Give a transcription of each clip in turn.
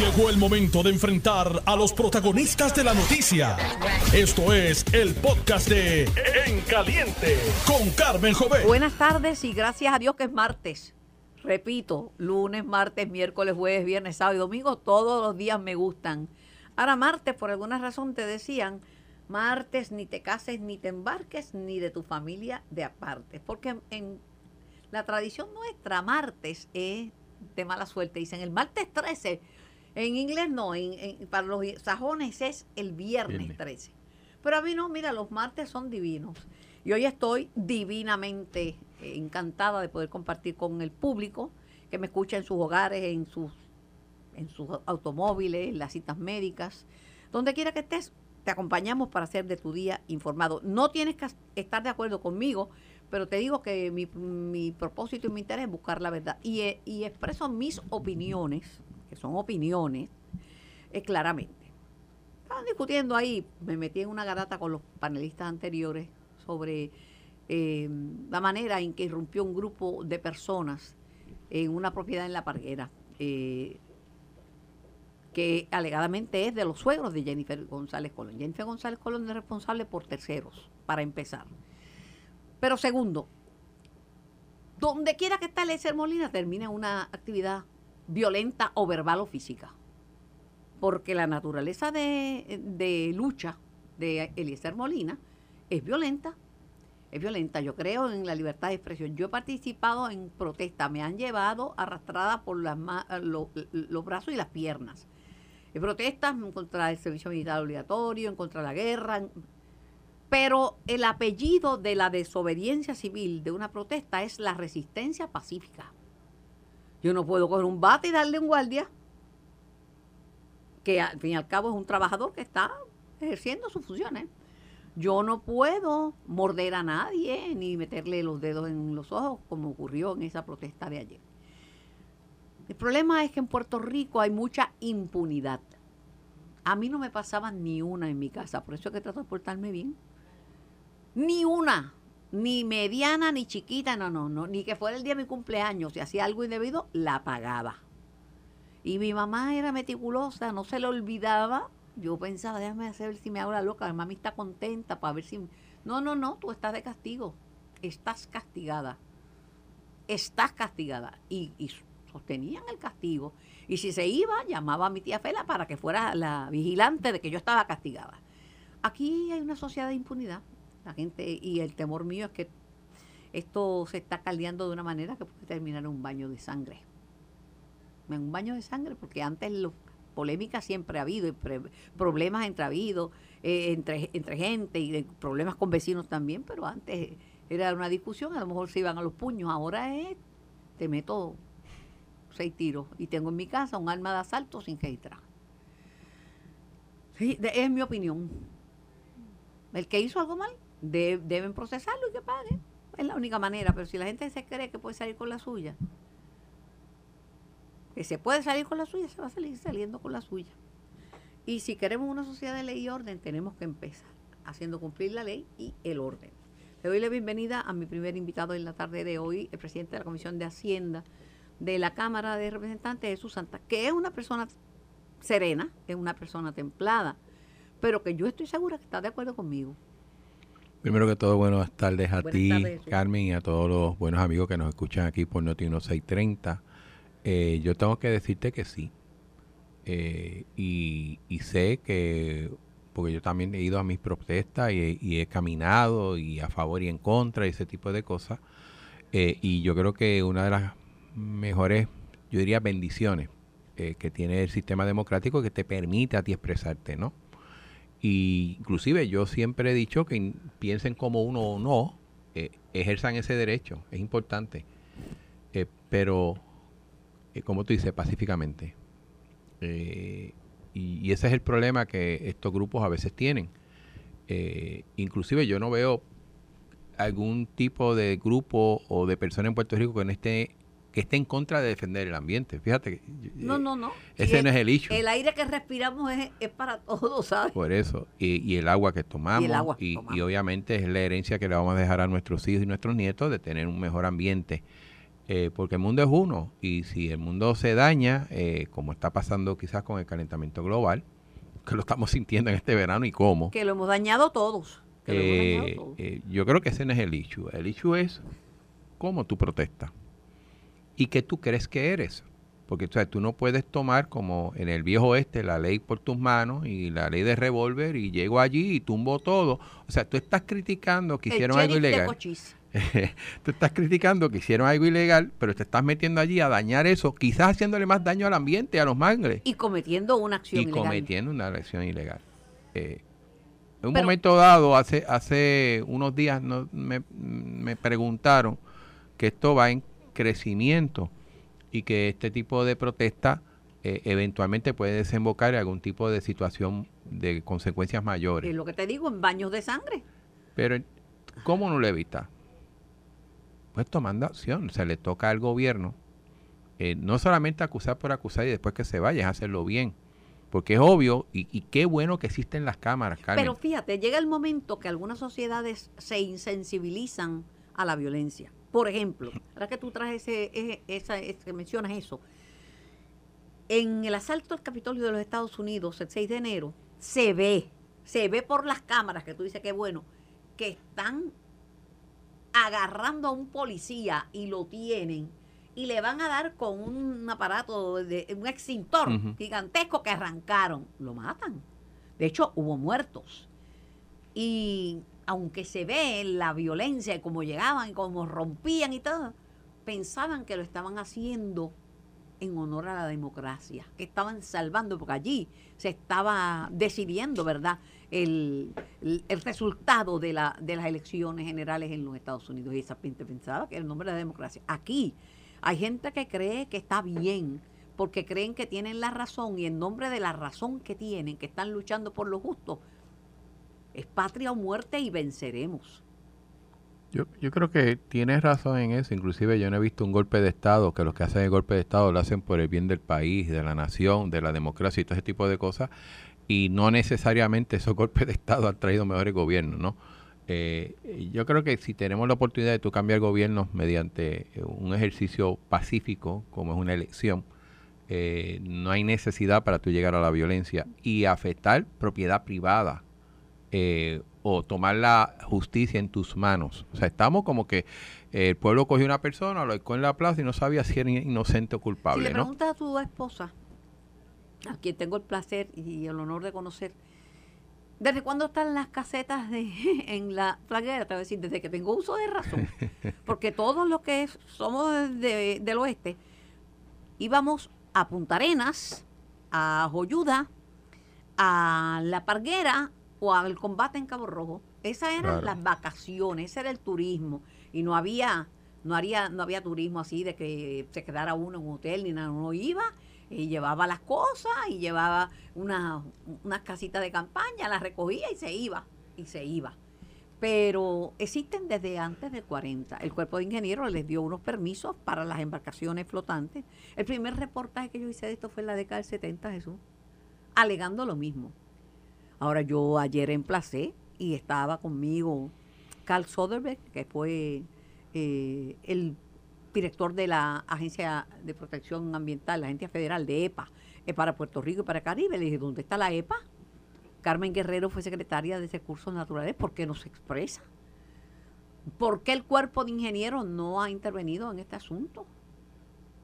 Llegó el momento de enfrentar a los protagonistas de la noticia. Esto es el podcast de En Caliente con Carmen Jovet. Buenas tardes y gracias a Dios que es martes. Repito, lunes, martes, miércoles, jueves, viernes, sábado y domingo, todos los días me gustan. Ahora martes, por alguna razón te decían, martes ni te cases ni te embarques ni de tu familia de aparte. Porque en la tradición nuestra, martes es de mala suerte. Dicen el martes 13. En inglés no, en, para los sajones es el viernes 13. Pero a mí no, mira, los martes son divinos. Y hoy estoy divinamente eh, encantada de poder compartir con el público que me escucha en sus hogares, en sus, en sus automóviles, en las citas médicas, donde quiera que estés, te acompañamos para hacer de tu día informado. No tienes que estar de acuerdo conmigo, pero te digo que mi, propósito y mi interés es buscar la verdad. Y, eh, y expreso mis opiniones, que son opiniones, eh, claramente. Estaban discutiendo ahí, me metí en una garata con los panelistas anteriores sobre eh, la manera en que irrumpió un grupo de personas en una propiedad en La Parguera, que alegadamente es de los suegros de Jennifer González Colón. Jennifer González Colón es responsable por terceros, para empezar. Pero segundo, donde quiera que esté Eliezer Molina termine una actividad violenta o verbal o física. Porque la naturaleza de, lucha de Eliezer Molina es violenta. Es violenta. Yo creo en la libertad de expresión. Yo he participado en protestas. Me han llevado arrastrada por las, los brazos y las piernas. En protestas contra el servicio militar obligatorio, en contra de la guerra, pero el apellido de la desobediencia civil de una protesta es la resistencia pacífica. Yo no puedo coger un bate y darle un guardia, que al fin y al cabo es un trabajador que está ejerciendo sus funciones. Yo no puedo morder a nadie ni meterle los dedos en los ojos como ocurrió en esa protesta de ayer. El problema es que en Puerto Rico hay mucha impunidad. A mí no me pasaba ni una en mi casa, por eso es que trato de portarme bien. Ni una, ni mediana, ni chiquita, no, no, no, ni que fuera el día de mi cumpleaños, si hacía algo indebido, la pagaba. Y mi mamá era meticulosa, no se le olvidaba. Yo pensaba, déjame hacer si me hago la loca, mi mami está contenta para ver si... No, no, no, tú estás de castigo, estás castigada, estás castigada. Y, y sostenían el castigo. Y si se iba, llamaba a mi tía Fela para que fuera la vigilante de que yo estaba castigada. Aquí hay una sociedad de impunidad. La gente, y el temor mío es que esto se está caldeando de una manera que puede terminar en un baño de sangre. En un baño de sangre, porque antes lo, polémica siempre ha habido, problemas entre eh, entre, entre gente y problemas con vecinos también, pero antes era una discusión, a lo mejor se iban a los puños, ahora es, te meto seis tiros y tengo en mi casa un arma de asalto sin registrar. Sí, es mi opinión. El que hizo algo mal, deben procesarlo y que paguen. Es la única manera, pero si la gente se cree que puede salir con la suya, que se puede salir con la suya, se va a salir saliendo con la suya. Y si queremos una sociedad de ley y orden, tenemos que empezar haciendo cumplir la ley y el orden. Le doy la bienvenida a mi primer invitado en la tarde de hoy, el presidente de la Comisión de Hacienda de la Cámara de Representantes, Jesús Santa, que es una persona serena, es una persona templada, pero que yo estoy segura que está de acuerdo conmigo. Primero que todo, buenas tardes a ti, Carmen, y a todos los buenos amigos que nos escuchan aquí por Noti 1630. Eh, yo tengo que decirte que sí. Eh, y, sé que, porque yo también he ido a mis protestas y, he caminado y a favor y en contra y ese tipo de cosas. Eh, y yo creo que una de las mejores, yo diría, bendiciones que tiene el sistema democrático es que te permite a ti expresarte, ¿no? Y inclusive yo siempre he dicho que piensen como uno o no, eh, ejerzan ese derecho, es importante. Eh, pero, eh, como tú dices, pacíficamente. Y, ese es el problema que estos grupos a veces tienen. inclusive yo no veo algún tipo de grupo o de persona en Puerto Rico que no esté que esté en contra de defender el ambiente. Fíjate que... No, no, no. Ese no es el hecho. El aire que respiramos es, es para todos, ¿sabes? Por eso. Y, y el agua que tomamos. Y, y, obviamente es la herencia que le vamos a dejar a nuestros hijos y nuestros nietos de tener un mejor ambiente Eh, porque el mundo es uno y si el mundo se daña, eh, como está pasando quizás con el calentamiento global, que lo estamos sintiendo en este verano y cómo. Que lo hemos dañado todos. Eh, yo creo que ese no es el issue. El issue es cómo tú protestas y qué tú crees que eres. Porque tú no puedes tomar como en el viejo oeste la ley por tus manos y la ley de revólver y llego allí y tumbo todo. O sea, tú estás criticando que hicieron algo ilegal. tú estás criticando que hicieron algo ilegal, pero te estás metiendo allí a dañar eso, quizás haciéndole más daño al ambiente, a los mangles. Y cometiendo una acción ilegal. Y cometiendo una acción ilegal. Eh, en un momento dado, hace, hace unos días me, me preguntaron que esto va en crecimiento y que este tipo de protesta eh, eventualmente puede desembocar en algún tipo de situación de consecuencias mayores. Es lo que te digo, en baños de sangre. Pero, ¿cómo no lo evita? Pues tomando acción. Se le toca al gobierno eh, no solamente acusar por acusar y después que se vaya, es hacerlo bien. Porque es obvio, y, y, qué bueno que existen las cámaras, Carmen. Pero fíjate, llega el momento que algunas sociedades se insensibilizan a la violencia. Por ejemplo, ahora que tú traes ese, esa, que mencionas eso, en el asalto al Capitolio de los Estados Unidos el 6 de enero, se ve, se ve por las cámaras, que tú dices que bueno, que están agarrando a un policía y lo tienen y le van a dar con un aparato, de un extintor gigantesco que arrancaron. Lo matan. De hecho, hubo muertos. Y aunque se ve la violencia cómo llegaban y cómo rompían y todo, pensaban que lo estaban haciendo en honor a la democracia, que estaban salvando, porque allí se estaba decidiendo, ¿verdad?, el, resultado de, la, de las elecciones generales en los Estados Unidos. Y esa gente pensaba que era el nombre de la democracia. Aquí hay gente que cree que está bien, porque creen que tienen la razón y en nombre de la razón que tienen, que están luchando por lo justo, es patria o muerte y venceremos. Yo, yo creo que tienes razón en eso. Inclusive yo no he visto un golpe de Estado, que los que hacen el golpe de Estado lo hacen por el bien del país, de la nación, de la democracia y todo ese tipo de cosas. Y no necesariamente esos golpes de Estado han traído mejores gobiernos, ¿no? Eh, yo creo que si tenemos la oportunidad de tú cambiar gobiernos mediante un ejercicio pacífico, como es una elección, eh, no hay necesidad para tú llegar a la violencia y afectar propiedad privada eh, o tomar la justicia en tus manos. O sea, estamos como que el pueblo cogió una persona, lo dejó en la plaza y no sabía si era inocente o culpable. Si le preguntas a tu esposa, a quien tengo el placer y el honor de conocer, ¿desde cuándo están las casetas de, en la flaguera? Te voy a decir, desde que tengo uso de razón. Porque todos los que somos del oeste íbamos a Punta Arenas, a Joyuda, a La Parguera, o al combate en Cabo Rojo. Esas eran las vacaciones, ese era el turismo. Y no había, no, haría, no había turismo así de que se quedara uno en un hotel ni nada. Uno iba y llevaba las cosas y llevaba unas una casitas de campaña, las recogía y se iba. Y se iba. Pero existen desde antes del 40. El cuerpo de ingenieros les dio unos permisos para las embarcaciones flotantes. El primer reportaje que yo hice de esto fue en la década del 70, Jesús, alegando lo mismo Ahora yo ayer emplacé y estaba conmigo Carl Soderberg, que fue eh, el director de la Agencia de Protección Ambiental, la Agencia Federal de EPA, eh, para Puerto Rico y para Caribe. Le dije, ¿dónde está la EPA? Carmen Guerrero fue secretaria de Recursos Naturales. ¿Por qué no se expresa? ¿Por qué el cuerpo de ingenieros no ha intervenido en este asunto?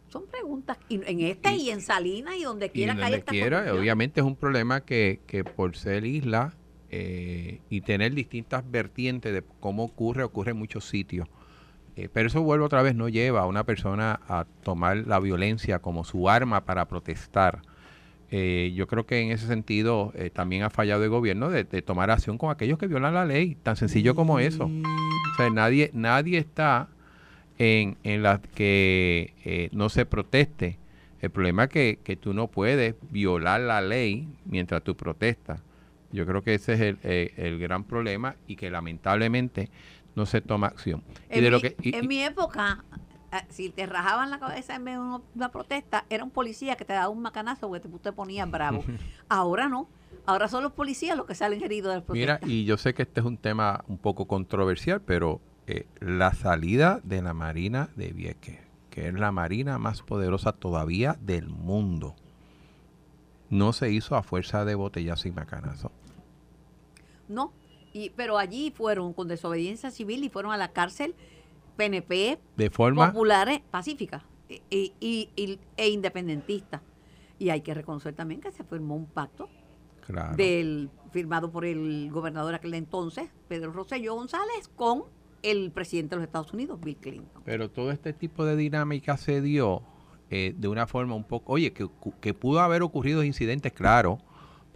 Son preguntas en este y, en Salinas y donde quiera que haya quiera, Obviamente es un problema que, que por ser isla eh, y tener distintas vertientes de cómo ocurre, ocurre en muchos sitios. Eh, pero eso vuelve otra vez, no lleva a una persona a tomar la violencia como su arma para protestar. Eh, yo creo que en ese sentido también ha fallado el gobierno de, de, tomar acción con aquellos que violan la ley, tan sencillo como eso. O sea, nadie, nadie está en, en las que eh, no se proteste. El problema es que, que, tú no puedes violar la ley mientras tú protestas. Yo creo que ese es el, eh, el gran problema y que lamentablemente no se toma acción. En, de mi, lo que, en mi época, eh, si te rajaban la cabeza en medio de una protesta, era un policía que te daba un macanazo porque tú te ponías bravo. Ahora no. Ahora son los policías los que salen heridos de las protestas. Mira, y yo sé que este es un tema un poco controversial, pero eh, la salida de la Marina de Vieques, que es la marina más poderosa todavía del mundo, no se hizo a fuerza de botellazo y macanazo. No, y, pero allí fueron con desobediencia civil y fueron a la cárcel PNP de forma populares pacíficas y, y, e independentistas. Y hay que reconocer también que se firmó un pacto del firmado por el gobernador aquel entonces, Pedro Rosselló González, con el presidente de los Estados Unidos, Bill Clinton. Pero todo este tipo de dinámica se dio eh, de una forma un poco, oye, que, que pudo haber ocurrido incidentes, claro,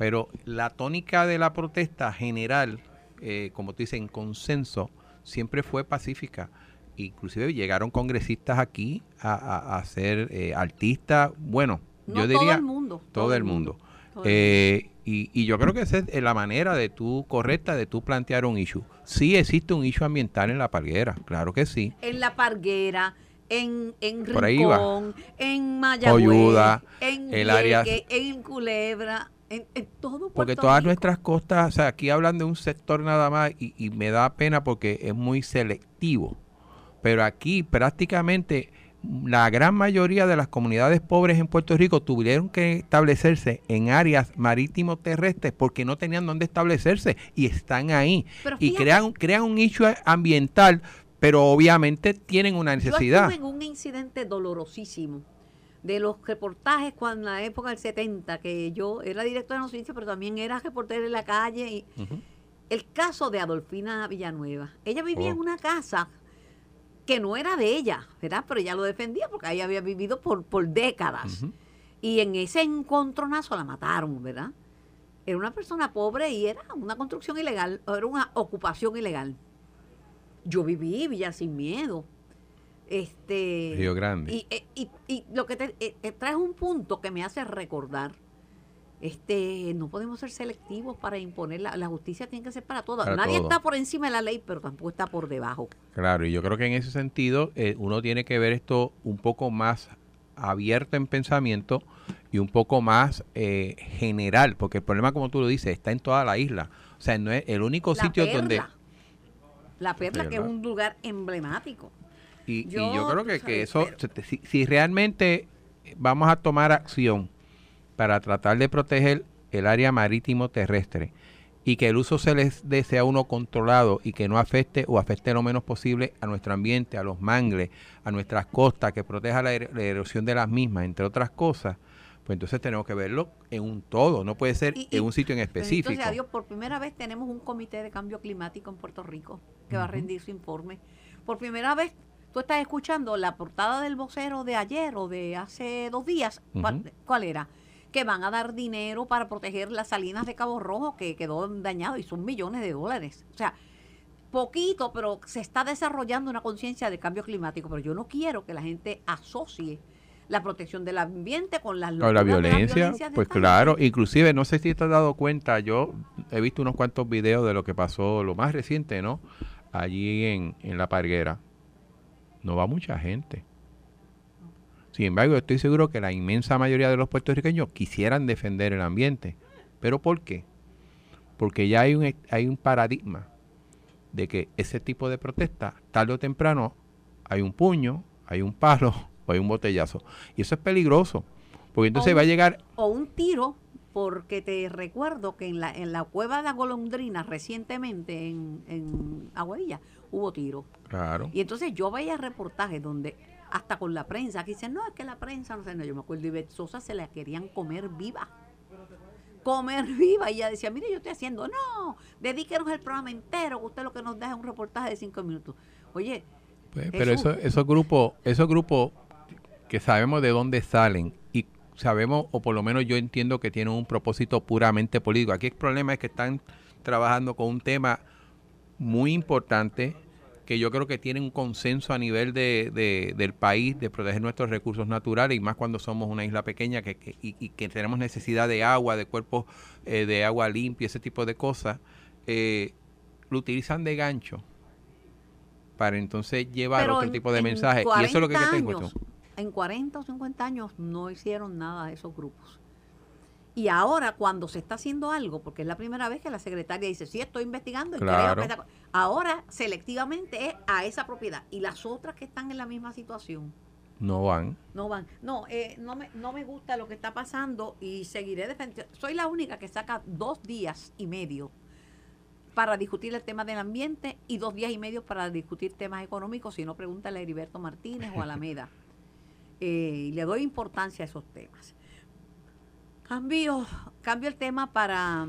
pero la tónica de la protesta general, eh, como tú dices, en consenso, siempre fue pacífica. Inclusive llegaron congresistas aquí a, ser eh, artistas, bueno, yo diría... Todo el mundo. Todo, el mundo. Eh, y, yo creo que esa es la manera de tú, correcta, de tú plantear un issue. Sí existe un issue ambiental en la parguera, claro que sí. En la parguera, en, en Rincón, en Mayagüez, en el área, en Culebra, en, todo Porque todas nuestras costas, o sea, aquí hablan de un sector nada más y, y me da pena porque es muy selectivo. Pero aquí prácticamente la gran mayoría de las comunidades pobres en Puerto Rico tuvieron que establecerse en áreas marítimo terrestres porque no tenían dónde establecerse y están ahí y crean crean un issue ambiental pero obviamente tienen una necesidad. Yo en un incidente dolorosísimo de los reportajes cuando en la época del 70 que yo era directora de noticias pero también era reportera en la calle y el caso de Adolfina Villanueva. Ella vivía en oh. una casa que no era de ella, ¿verdad? Pero ella lo defendía porque ella había vivido por, por décadas. Y en ese encontronazo la mataron, ¿verdad? Era una persona pobre y era una construcción ilegal, era una ocupación ilegal. Yo viví Villa sin miedo. Este, Río Grande. Y, y, y, lo que te, eh, te trae un punto que me hace recordar este no podemos ser selectivos para imponer la, justicia tiene que ser para todos nadie está por encima de la ley pero tampoco está por debajo. Claro y yo creo que en ese sentido eh, uno tiene que ver esto un poco más abierto en pensamiento y un poco más eh, general porque el problema como tú lo dices está en toda la isla. O sea no es el único sitio donde la perla que es un lugar emblemático. Y yo, creo que, que eso si realmente vamos a tomar acción para tratar de proteger el área marítimo terrestre y que el uso se les dé sea uno controlado y que no afecte o afecte lo menos posible a nuestro ambiente, a los mangles, a nuestras costas, que proteja la, er-, erosión de las mismas, entre otras cosas, pues entonces tenemos que verlo en un todo, no puede ser en un sitio en específico. Entonces, adiós, por primera vez tenemos un comité de cambio climático en Puerto Rico que va a rendir su informe. Por primera vez tú estás escuchando la portada del vocero de ayer o de hace dos días. ¿Cuál era? Que van a dar dinero para proteger las salinas de Cabo Rojo que quedó dañado y son millones de dólares. O sea, poquito, pero se está desarrollando una conciencia de cambio climático, pero yo no quiero que la gente asocie la protección del ambiente con las la violencia, pues claro, inclusive no sé si te has dado cuenta, yo he visto unos cuantos videos de lo que pasó, lo más reciente, ¿no? Allí en, en La Parguera. No va mucha gente. Sin embargo, estoy seguro que la inmensa mayoría de los puertorriqueños quisieran defender el ambiente. ¿Pero por qué? Porque ya hay un, hay un paradigma de que ese tipo de protesta, tarde o temprano, hay un puño, hay un palo o hay un botellazo. Y eso es peligroso, porque entonces va a llegar... O un tiro, porque te recuerdo que en la, en la cueva de la golondrina recientemente en, en Aguadilla hubo tiro. Claro. Y entonces yo veía reportajes donde hasta con la prensa, que dicen, no, es que la prensa, no sé, no, yo me acuerdo, y Sosa se la querían comer viva. Comer viva. Y ella decía, mire, yo estoy haciendo, no, dedíquenos el programa entero, que usted lo que nos da es un reportaje de cinco minutos. Oye. Pues, pero eso, esos grupos, esos grupos que sabemos de dónde salen y sabemos, o por lo menos yo entiendo que tienen un propósito puramente político. Aquí el problema es que están trabajando con un tema muy importante que yo creo que tienen un consenso a nivel de, del país de proteger nuestros recursos naturales y más cuando somos una isla pequeña que, y, que tenemos necesidad de agua, de cuerpos eh, de agua limpia, ese tipo de cosas, eh, lo utilizan de gancho para entonces llevar otro tipo de mensajes. Y eso es lo que tengo. En 40 o 50 años no hicieron nada de esos grupos. Y ahora cuando se está haciendo algo, porque es la primera vez que la secretaria dice, sí, estoy investigando, y ahora selectivamente es a esa propiedad. Y las otras que están en la misma situación, No van. No van. No, eh, no, me, no me gusta lo que está pasando y seguiré defendiendo. Soy la única que saca dos días y medio para discutir el tema del ambiente y dos días y medio para discutir temas económicos, si no pregúntale a Heriberto Martínez o Alameda. Eh, le doy importancia a esos temas. Cambio, cambio el tema para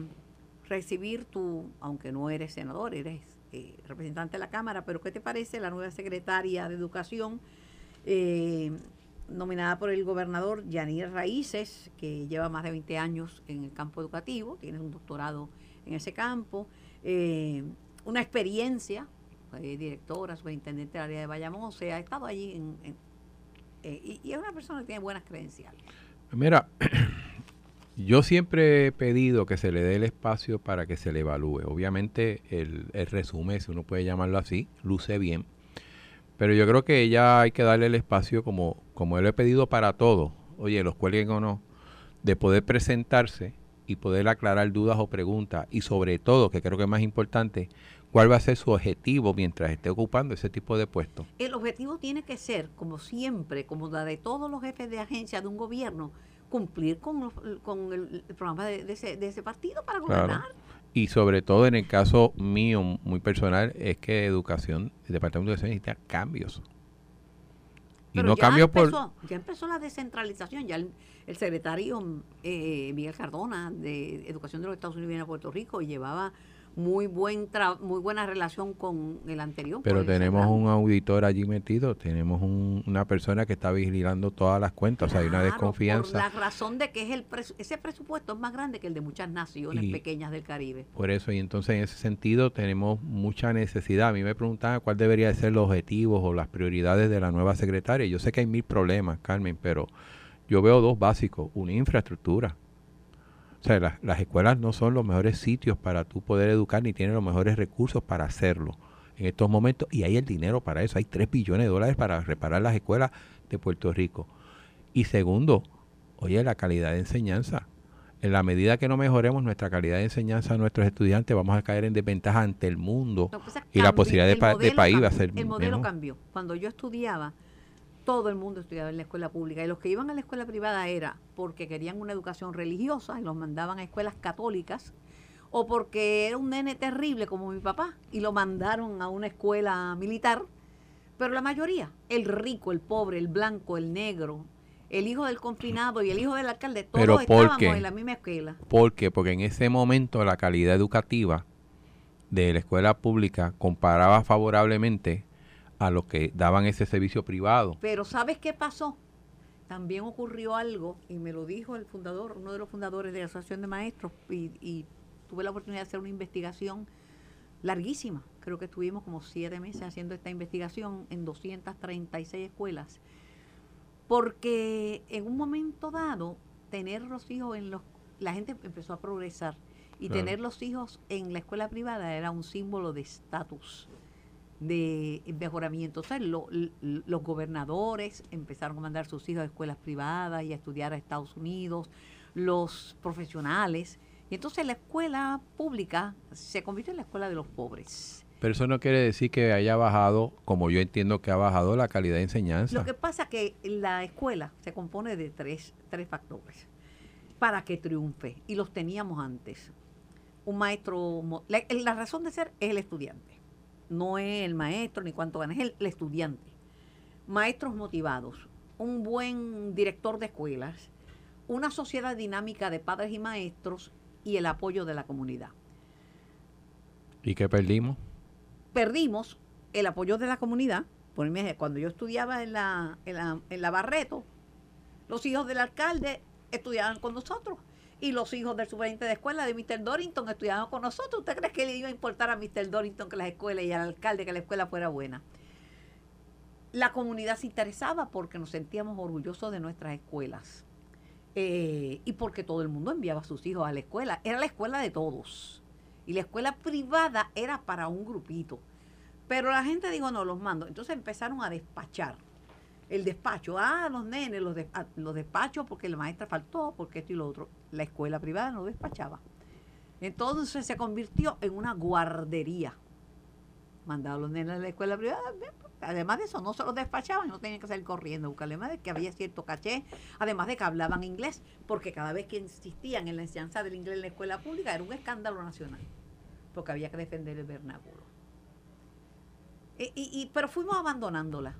recibir tu, aunque no eres senador, eres eh, representante de la Cámara, pero ¿qué te parece la nueva secretaria de Educación, eh, nominada por el gobernador Yanir Raíces, que lleva más de 20 años en el campo educativo, tiene un doctorado en ese campo, eh, una experiencia, directora, superintendente del área de Bayamón, o sea, ha estado allí y, y es una persona que tiene buenas credenciales. Mira, Yo siempre he pedido que se le dé el espacio para que se le evalúe. Obviamente el, resumen, si uno puede llamarlo así, luce bien. Pero yo creo que ella hay que darle el espacio como, como él he pedido para todos. Oye, los cuelguen o no, de poder presentarse y poder aclarar dudas o preguntas. Y sobre todo, que creo que es más importante, cuál va a ser su objetivo mientras esté ocupando ese tipo de puestos. El objetivo tiene que ser, como siempre, como la de todos los jefes de agencia de un gobierno, cumplir con, con el, programa de, ese, de, ese, partido para gobernar. Y sobre todo en el caso mío, muy personal, es que educación, el Departamento de Educación necesita cambios. y no cambios por... Ya empezó la descentralización, ya el, secretario eh, Miguel Cardona de Educación de los Estados Unidos viene a Puerto Rico y llevaba muy buen muy buena relación con el anterior. Pero tenemos un auditor allí metido, tenemos una persona que está vigilando todas las cuentas, o sea, hay una desconfianza. Por la razón de que es el ese presupuesto es más grande que el de muchas naciones pequeñas del Caribe. Por eso, y entonces en ese sentido tenemos mucha necesidad. A mí me preguntaban cuál debería ser los objetivos o las prioridades de la nueva secretaria. Yo sé que hay mil problemas, Carmen, pero yo veo dos básicos. Una infraestructura o sea, las escuelas no son los mejores sitios para tú poder educar ni tienen los mejores recursos para hacerlo en estos momentos y hay el dinero para eso. Hay 3 billones de dólares para reparar las escuelas de Puerto Rico. Y segundo, oye, la calidad de enseñanza. En la medida que no mejoremos nuestra calidad de enseñanza a nuestros estudiantes, vamos a caer en desventaja ante el mundo y la posibilidad de, país va a ser El modelo cambió. Cuando yo estudiaba, todo el mundo estudiaba en la escuela pública y los que iban a la escuela privada era porque querían una educación religiosa y los mandaban a escuelas católicas o porque era un nene terrible como mi papá y lo mandaron a una escuela militar. Pero la mayoría, el rico, el pobre, el blanco, el negro, el hijo del confinado y el hijo del alcalde, todos estábamos en la misma escuela. ¿Por qué? Porque en ese momento la calidad educativa de la escuela pública comparaba favorablemente a los que daban ese servicio privado. Pero ¿sabes qué pasó? También ocurrió algo, y me lo dijo el fundador, uno de los fundadores de la Asociación de Maestros, y, tuve la oportunidad de hacer una investigación larguísima. Creo que estuvimos como siete meses haciendo esta investigación en 236 escuelas. Porque en un momento dado, tener los hijos en los... La gente empezó a progresar y tener los hijos en la escuela privada era un símbolo de estatus de mejoramiento. O sea, los gobernadores empezaron a mandar sus hijos a escuelas privadas y a estudiar a Estados Unidos, los profesionales. Y entonces la escuela pública se convirtió en la escuela de los pobres. Pero eso no quiere decir que haya bajado, como yo entiendo que ha bajado la calidad de enseñanza. Lo que pasa es que la escuela se compone de tres, tres factores para que triunfe. Y los teníamos antes. Un maestro, la razón de ser es el estudiante no es el maestro ni cuánto gana, es el, estudiante. Maestros motivados, un buen director de escuelas, una sociedad dinámica de padres y maestros y el apoyo de la comunidad. ¿Y qué perdimos? Perdimos el apoyo de la comunidad. Cuando yo estudiaba en la, en la, en la Barreto, los hijos del alcalde estudiaban con nosotros y los hijos del superintendente de escuela de Mr. Dorrington estudiaban con nosotros. ¿Usted cree que le iba a importar a Mr. Dorrington que las escuelas y al alcalde que la escuela fuera buena? La comunidad se interesaba porque nos sentíamos orgullosos de nuestras escuelas eh, y porque todo el mundo enviaba a sus hijos a la escuela. Era la escuela de todos y la escuela privada era para un grupito. Pero la gente dijo, no, los mando. Entonces empezaron a despachar el despacho, ah, los nenes, los, ah, los despachos porque la maestra faltó, porque esto y lo otro. La escuela privada no despachaba. Entonces se convirtió en una guardería. Mandaba a los nenes a la escuela privada, Además de eso, no se los despachaban y no tenían que salir corriendo a buscarle más de que había cierto caché, además de que hablaban inglés, porque cada vez que insistían en la enseñanza del inglés en la escuela pública era un escándalo nacional, porque había que defender el vernáculo. Y, pero fuimos abandonándola.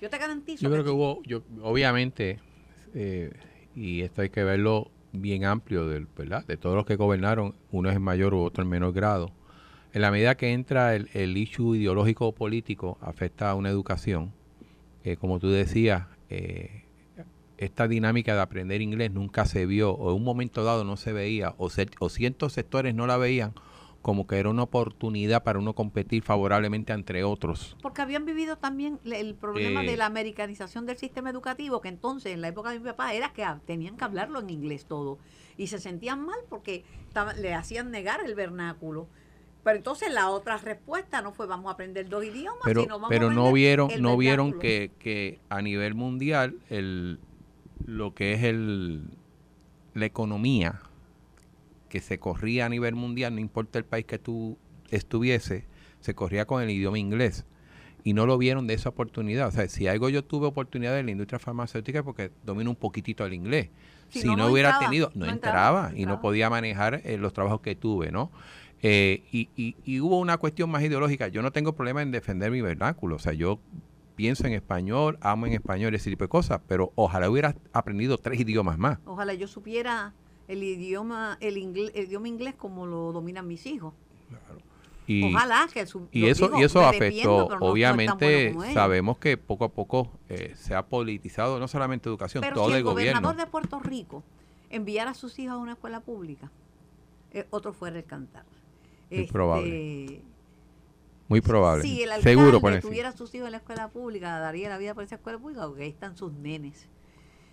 Yo te garantizo. Yo creo que, hubo, yo, obviamente, eh, y esto hay que verlo bien amplio, del, ¿verdad? De todos los que gobernaron, uno es en mayor u otro en menor grado en la medida que entra el, el issue ideológico o político, afecta a una educación. Eh, como tú decías, eh, esta dinámica de aprender inglés nunca se vio, o en un momento dado no se veía, o, o ciertos sectores no la veían como que era una oportunidad para uno competir favorablemente entre otros. Porque habían vivido también el problema de eh, la americanización del sistema educativo, que entonces en la época de mi papá era que tenían que hablarlo en inglés todo. Y se sentían mal porque le hacían negar el vernáculo. Pero entonces la otra respuesta no fue vamos a aprender dos idiomas, pero, sino vamos pero a no vieron, no vieron que, que a nivel mundial el lo que es el la economía que se corría a nivel mundial, no importa el país que tú estuviese, se corría con el idioma inglés y no lo vieron de esa oportunidad. O sea, si algo yo tuve oportunidad en la industria farmacéutica porque domino un poquitito el inglés. Si, no, hubiera tenido, no, entraba, y no podía manejar eh, los trabajos que tuve, ¿no? Eh, y, y, hubo una cuestión más ideológica. Yo no tengo problema en defender mi vernáculo. O sea, yo pienso en español, amo en español, ese tipo de cosas. Pero ojalá hubiera aprendido tres idiomas más. Ojalá yo supiera el idioma, el, inglés, el idioma inglés como lo dominan mis hijos. Y, Ojalá que y eso y eso afectó obviamente sabemos que poco a poco eh, se ha politizado no solamente educación todo el, gobierno el gobernador de Puerto Rico enviara a sus hijos a una escuela pública eh, otro fuera el cantar muy probable. Este, Muy probable. Si el alcalde Seguro, tuviera sus hijos en la escuela pública, daría la vida por esa escuela pública, porque ahí están sus nenes.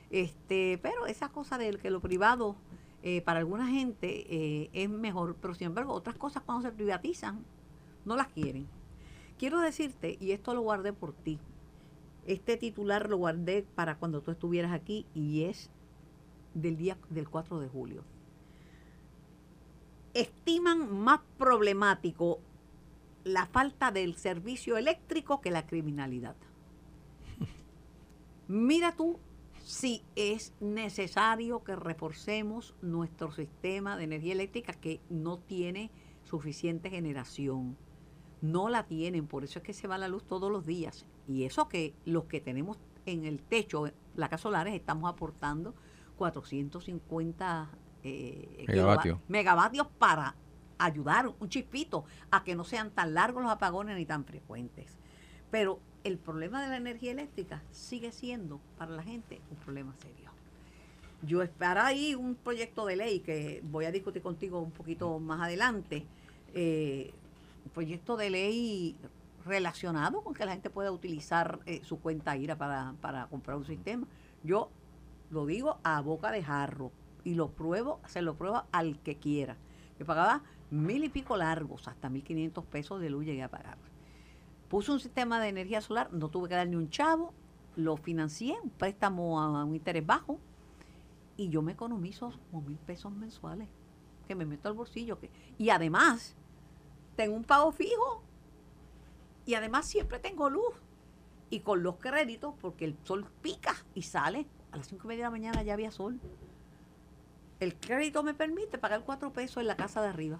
Este, pero esa cosa de que lo privado eh, para alguna gente eh, es mejor, pero sin embargo otras cosas cuando se privatizan no las quieren. Quiero decirte, y esto lo guardé por ti, este titular lo guardé para cuando tú estuvieras aquí y es del día del 4 de julio estiman más problemático la falta del servicio eléctrico que la criminalidad. Mira tú si es necesario que reforcemos nuestro sistema de energía eléctrica que no tiene suficiente generación. No la tienen, por eso es que se va la luz todos los días. Y eso que los que tenemos en el techo, placas solares, estamos aportando 450 eh, megavatios. para ayudar un chispito a que no sean tan largos los apagones ni tan frecuentes. Pero el problema de la energía eléctrica sigue siendo para la gente un problema serio. Yo espero ahí un proyecto de ley que voy a discutir contigo un poquito más adelante. Eh, un proyecto de ley relacionado con que la gente pueda utilizar eh, su cuenta IRA para, para comprar un sistema. Yo lo digo a boca de jarro y lo pruebo, se lo prueba al que quiera. Yo pagaba mil y pico largos, hasta mil quinientos pesos de luz llegué a pagar. Puse un sistema de energía solar, no tuve que dar ni un chavo, lo financié, un préstamo a un interés bajo, y yo me economizo como mil pesos mensuales, que me meto al bolsillo. Que, y además, tengo un pago fijo, y además siempre tengo luz. Y con los créditos, porque el sol pica y sale, a las cinco y media de la mañana ya había sol el crédito me permite pagar cuatro pesos en la casa de arriba.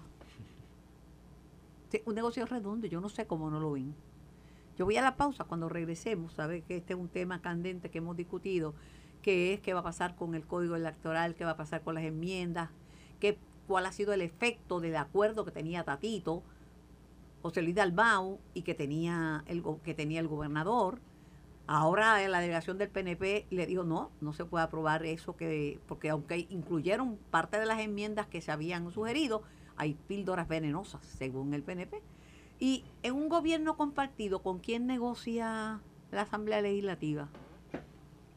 un negocio redondo, yo no sé cómo no lo ven. Yo voy a la pausa cuando regresemos, sabes que este es un tema candente que hemos discutido, que es qué va a pasar con el código electoral, qué va a pasar con las enmiendas, qué, cuál ha sido el efecto del acuerdo que tenía Tatito, José Luis Dalbao y que tenía el, que tenía el gobernador Ahora la delegación del PNP le dijo no, no se puede aprobar eso que porque aunque incluyeron parte de las enmiendas que se habían sugerido, hay píldoras venenosas según el PNP. Y en un gobierno compartido, ¿con quién negocia la Asamblea Legislativa?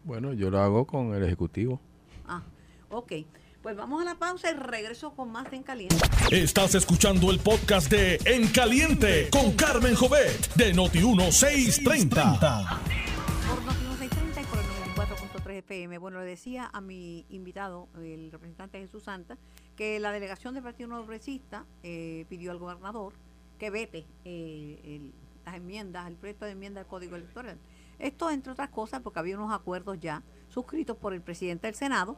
Bueno, yo lo hago con el Ejecutivo. Ah, ok. Pues vamos a la pausa y regreso con más de En Caliente. Estás escuchando el podcast de En Caliente con Carmen Jovet de Noti1630. Bueno, le decía a mi invitado, el representante Jesús Santa, que la delegación del Partido Nuevo Progresista eh, pidió al gobernador que vete eh, las enmiendas, el proyecto de enmienda al Código Electoral. Esto, entre otras cosas, porque había unos acuerdos ya suscritos por el presidente del Senado,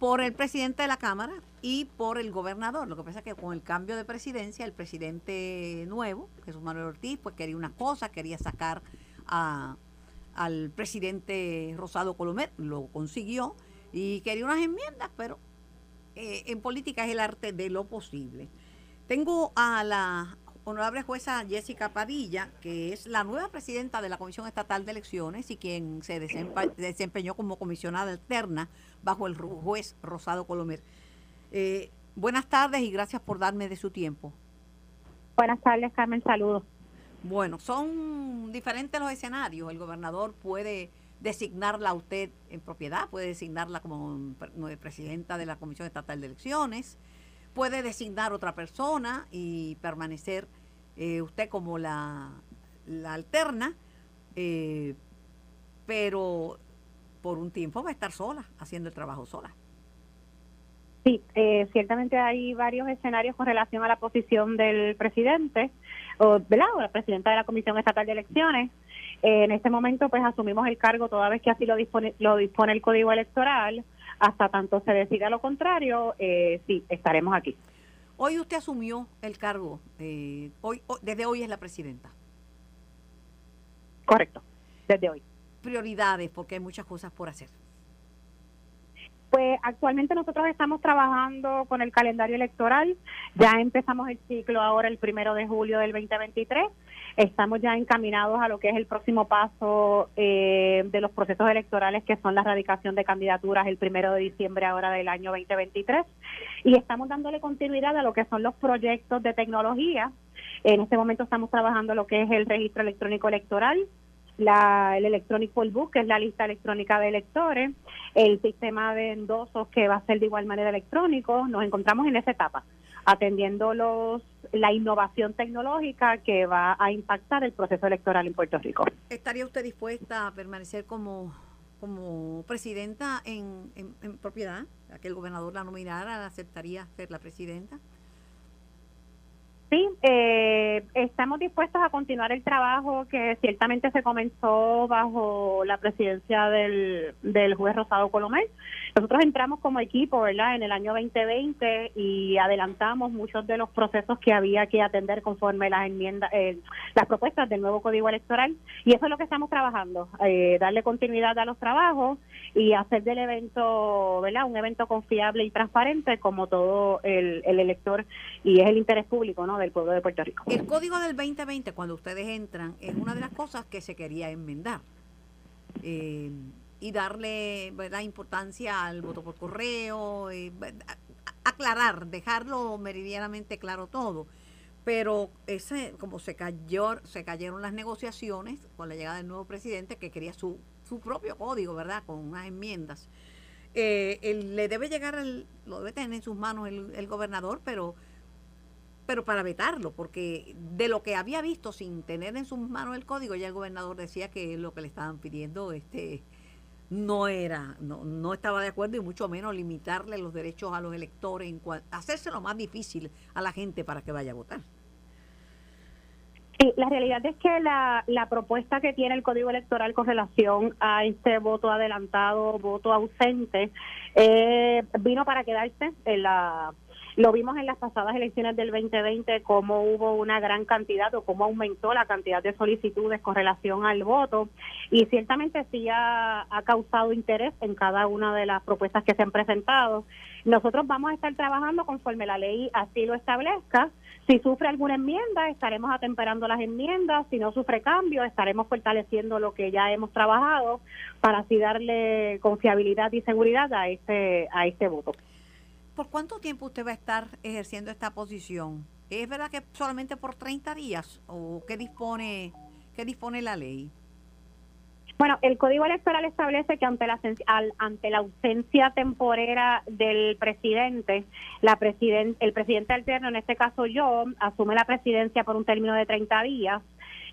por el presidente de la Cámara y por el gobernador. Lo que pasa es que con el cambio de presidencia, el presidente nuevo, Jesús Manuel Ortiz, pues quería una cosa, quería sacar a, al presidente Rosado Colomer, lo consiguió, y quería unas enmiendas, pero eh, en política es el arte de lo posible. Tengo a la honorable jueza Jessica Padilla, que es la nueva presidenta de la Comisión Estatal de Elecciones y quien se desempeñó como comisionada alterna bajo el juez Rosado Colomer. Eh, buenas tardes y gracias por darme de su tiempo. Buenas tardes, Carmen, saludos. Bueno, son diferentes los escenarios. El gobernador puede designarla a usted en propiedad, puede designarla como presidenta de la Comisión Estatal de Elecciones, puede designar otra persona y permanecer eh, usted como la, alterna, eh, pero por un tiempo va a estar sola, haciendo el trabajo sola. Sí, eh, ciertamente hay varios escenarios con relación a la posición del presidente, o, ¿verdad? o la presidenta de la Comisión Estatal de Elecciones. en este momento, pues asumimos el cargo toda vez que así lo dispone, lo dispone el Código Electoral. Hasta tanto se decida lo contrario, sí, estaremos aquí. Hoy usted asumió el cargo, eh, hoy, desde hoy es la presidenta. Correcto, desde hoy. Prioridades, porque hay muchas cosas por hacer. Pues actualmente nosotros estamos trabajando con el calendario electoral. Ya empezamos el ciclo ahora el primero de julio del 2023. Estamos ya encaminados a lo que es el próximo paso eh, de los procesos electorales, que son la radicación de candidaturas el primero de diciembre ahora del año 2023. Y estamos dándole continuidad a lo que son los proyectos de tecnología. En este momento estamos trabajando lo que es el registro electrónico electoral, la, el Electronic Poll Book, que es la lista electrónica de electores, el sistema de endosos que va a ser de igual manera electrónico. Nos encontramos en esa etapa, atendiendo los la innovación tecnológica que va a impactar el proceso electoral en Puerto Rico. ¿Estaría usted dispuesta a permanecer como, como presidenta en, en propiedad? ¿A que el gobernador la nominara? ¿Aceptaría ser la presidenta? Eh, estamos dispuestos a continuar el trabajo que ciertamente se comenzó bajo la presidencia del, del juez Rosado Colomel. Nosotros entramos como equipo, ¿verdad?, en el año 2020 y adelantamos muchos de los procesos que había que atender conforme las enmiendas, eh, las propuestas del nuevo Código Electoral. Y eso es lo que estamos trabajando, eh, darle continuidad a los trabajos y hacer del evento, ¿verdad?, un evento confiable y transparente como todo el, el elector y es el interés público, ¿no?, del pueblo de Puerto Rico. El código del 2020, cuando ustedes entran, es una de las cosas que se quería enmendar. Eh, y darle ¿verdad? importancia al voto por correo, eh, aclarar, dejarlo meridianamente claro todo. Pero ese, como se cayó, se cayeron las negociaciones con la llegada del nuevo presidente que quería su, su propio código, ¿verdad? Con unas enmiendas. Eh, le debe llegar, el, lo debe tener en sus manos el, el gobernador, pero pero para vetarlo, porque de lo que había visto sin tener en sus manos el código, ya el gobernador decía que lo que le estaban pidiendo este no era, no, no estaba de acuerdo y mucho menos limitarle los derechos a los electores, en hacerse lo más difícil a la gente para que vaya a votar. Sí, la realidad es que la, la propuesta que tiene el Código Electoral con relación a este voto adelantado, voto ausente, eh, vino para quedarse en la lo vimos en las pasadas elecciones del 2020, cómo hubo una gran cantidad o cómo aumentó la cantidad de solicitudes con relación al voto. Y ciertamente sí ha, causado interés en cada una de las propuestas que se han presentado. Nosotros vamos a estar trabajando conforme la ley así lo establezca. Si sufre alguna enmienda, estaremos atemperando las enmiendas. Si no sufre cambio, estaremos fortaleciendo lo que ya hemos trabajado para así darle confiabilidad y seguridad a este, a este voto. ¿Por cuánto tiempo usted va a estar ejerciendo esta posición? ¿Es verdad que solamente por 30 días o qué dispone, qué dispone la ley? Bueno, el Código Electoral establece que ante la, ante la ausencia temporera del presidente, la presiden, el presidente alterno, en este caso yo, asume la presidencia por un término de 30 días.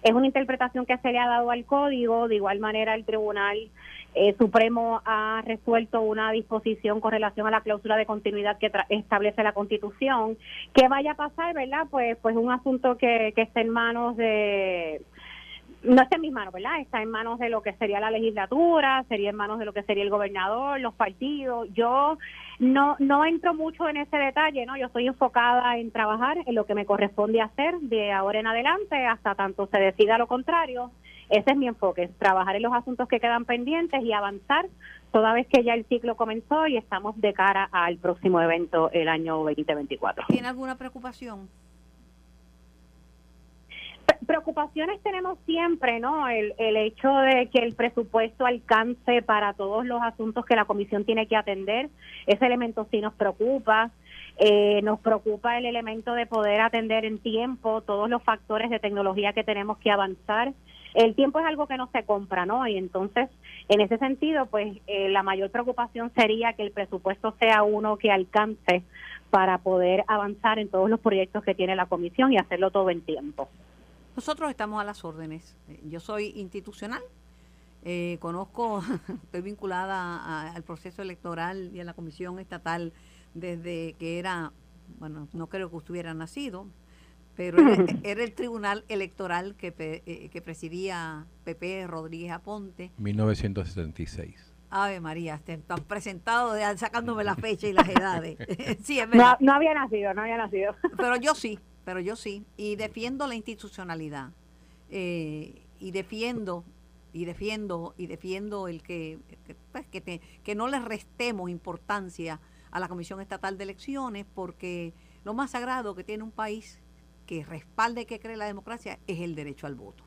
Es una interpretación que se le ha dado al código, de igual manera el tribunal eh, Supremo ha resuelto una disposición con relación a la cláusula de continuidad que establece la Constitución. ¿Qué vaya a pasar, verdad? Pues, pues un asunto que, que está en manos de no está en mis manos, ¿verdad? Está en manos de lo que sería la legislatura, sería en manos de lo que sería el gobernador, los partidos. Yo no no entro mucho en ese detalle, ¿no? Yo estoy enfocada en trabajar en lo que me corresponde hacer de ahora en adelante hasta tanto se decida lo contrario. Ese es mi enfoque, trabajar en los asuntos que quedan pendientes y avanzar toda vez que ya el ciclo comenzó y estamos de cara al próximo evento el año 2024. ¿Tiene alguna preocupación? Preocupaciones tenemos siempre, ¿no? El, el hecho de que el presupuesto alcance para todos los asuntos que la comisión tiene que atender, ese elemento sí nos preocupa. Eh, nos preocupa el elemento de poder atender en tiempo todos los factores de tecnología que tenemos que avanzar. El tiempo es algo que no se compra, ¿no? Y entonces, en ese sentido, pues eh, la mayor preocupación sería que el presupuesto sea uno que alcance para poder avanzar en todos los proyectos que tiene la comisión y hacerlo todo en tiempo. Nosotros estamos a las órdenes. Eh, yo soy institucional, eh, conozco, estoy vinculada al proceso electoral y a la comisión estatal desde que era, bueno, no creo que estuviera nacido, pero era, el tribunal electoral que, eh, que presidía Pepe Rodríguez Aponte. 1976. Ave María, están presentado sacándome la fecha y las edades. sí, No, no había nacido, no había nacido. Pero yo sí, pero yo sí, y defiendo la institucionalidad, eh, y defiendo, y defiendo, y defiendo el que, que, pues, que, que no le restemos importancia a la Comisión Estatal de Elecciones, porque lo más sagrado que tiene un país que respalde y que cree la democracia es el derecho al voto.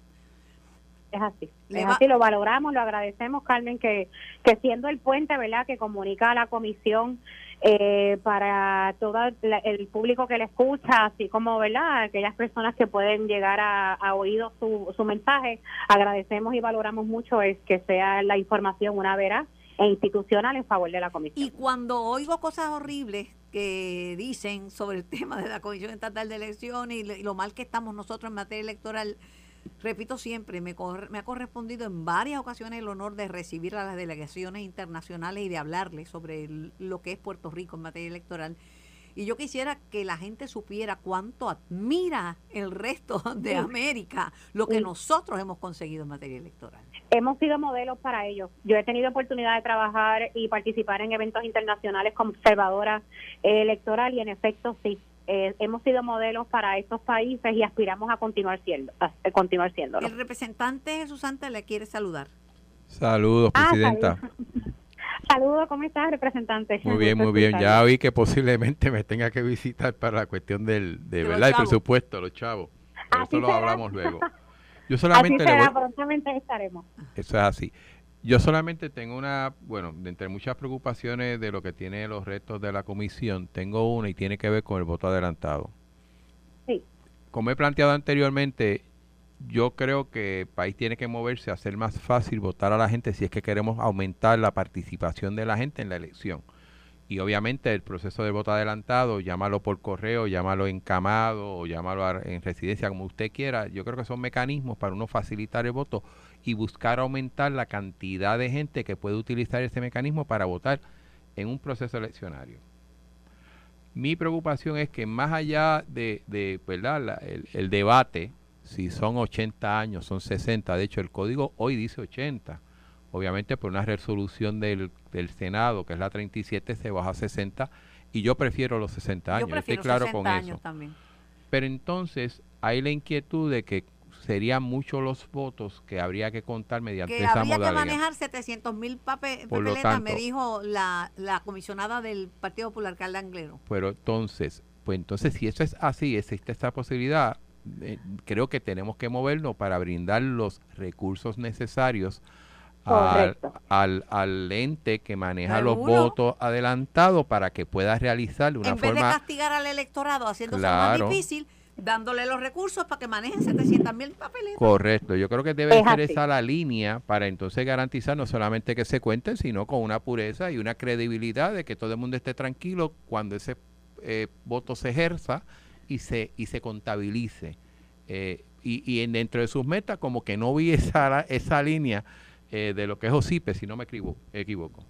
Es así, es así, lo valoramos, lo agradecemos, Carmen, que, que siendo el puente, ¿verdad?, que comunica a la comisión eh, para todo el público que le escucha, así como verdad aquellas personas que pueden llegar a, a oído su, su mensaje, agradecemos y valoramos mucho es que sea la información una veraz e institucional en favor de la comisión. Y cuando oigo cosas horribles dicen sobre el tema de la Comisión Estatal de Elecciones y lo mal que estamos nosotros en materia electoral, repito siempre, me, me ha correspondido en varias ocasiones el honor de recibir a las delegaciones internacionales y de hablarles sobre lo que es Puerto Rico en materia electoral. Y yo quisiera que la gente supiera cuánto admira el resto de América lo que nosotros hemos conseguido en materia electoral. Hemos sido modelos para ellos. Yo he tenido oportunidad de trabajar y participar en eventos internacionales como observadora electoral y en efecto sí, eh, hemos sido modelos para estos países y aspiramos a continuar siendo, a, continuar siendo. El representante Jesús Santa le quiere saludar. Saludos, ah, presidenta. Saludos. ¿cómo estás, representante? Muy bien, muy bien. Ya vi que posiblemente me tenga que visitar para la cuestión del de, ¿verdad? el presupuesto, los chavos. Pero eso lo hablamos luego. Yo solamente así será, prontamente estaremos. Eso es así. Yo solamente tengo una, bueno, de entre muchas preocupaciones de lo que tiene los retos de la comisión, tengo una y tiene que ver con el voto adelantado. Sí. Como he planteado anteriormente, yo creo que el país tiene que moverse a hacer más fácil votar a la gente si es que queremos aumentar la participación de la gente en la elección. Y obviamente el proceso de voto adelantado, llámalo por correo, llámalo encamado o llámalo en residencia, como usted quiera, yo creo que son mecanismos para uno facilitar el voto y buscar aumentar la cantidad de gente que puede utilizar ese mecanismo para votar en un proceso eleccionario. Mi preocupación es que más allá de, de ¿verdad? el, debate, si son 80 años, son 60, de hecho el código hoy dice 80, obviamente por una resolución del, del Senado, que es la 37, se baja a 60 y yo prefiero los 60 años, estoy claro con eso. Pero entonces hay la inquietud de que serían muchos los votos que habría que contar mediante que esa habría que manejar 700 mil papeletas, me dijo la, la comisionada del Partido Popular, Carla Anglero. Pero entonces, pues entonces si eso es así, existe esta posibilidad, eh, creo que tenemos que movernos para brindar los recursos necesarios al, al, ente que maneja los votos adelantados para que pueda realizar de una forma... En vez de castigar al electorado haciéndose más difícil, dándole los recursos para que manejen 700 mil papeles. Correcto, yo creo que debe ser esa la línea para entonces garantizar no solamente que se cuenten, sino con una pureza y una credibilidad de que todo el mundo esté tranquilo cuando ese eh, voto se ejerza y se, y se contabilice. Eh, y, y en, dentro de sus metas, como que no vi esa, esa línea eh, de lo que es OSIPE, si no me equivoco.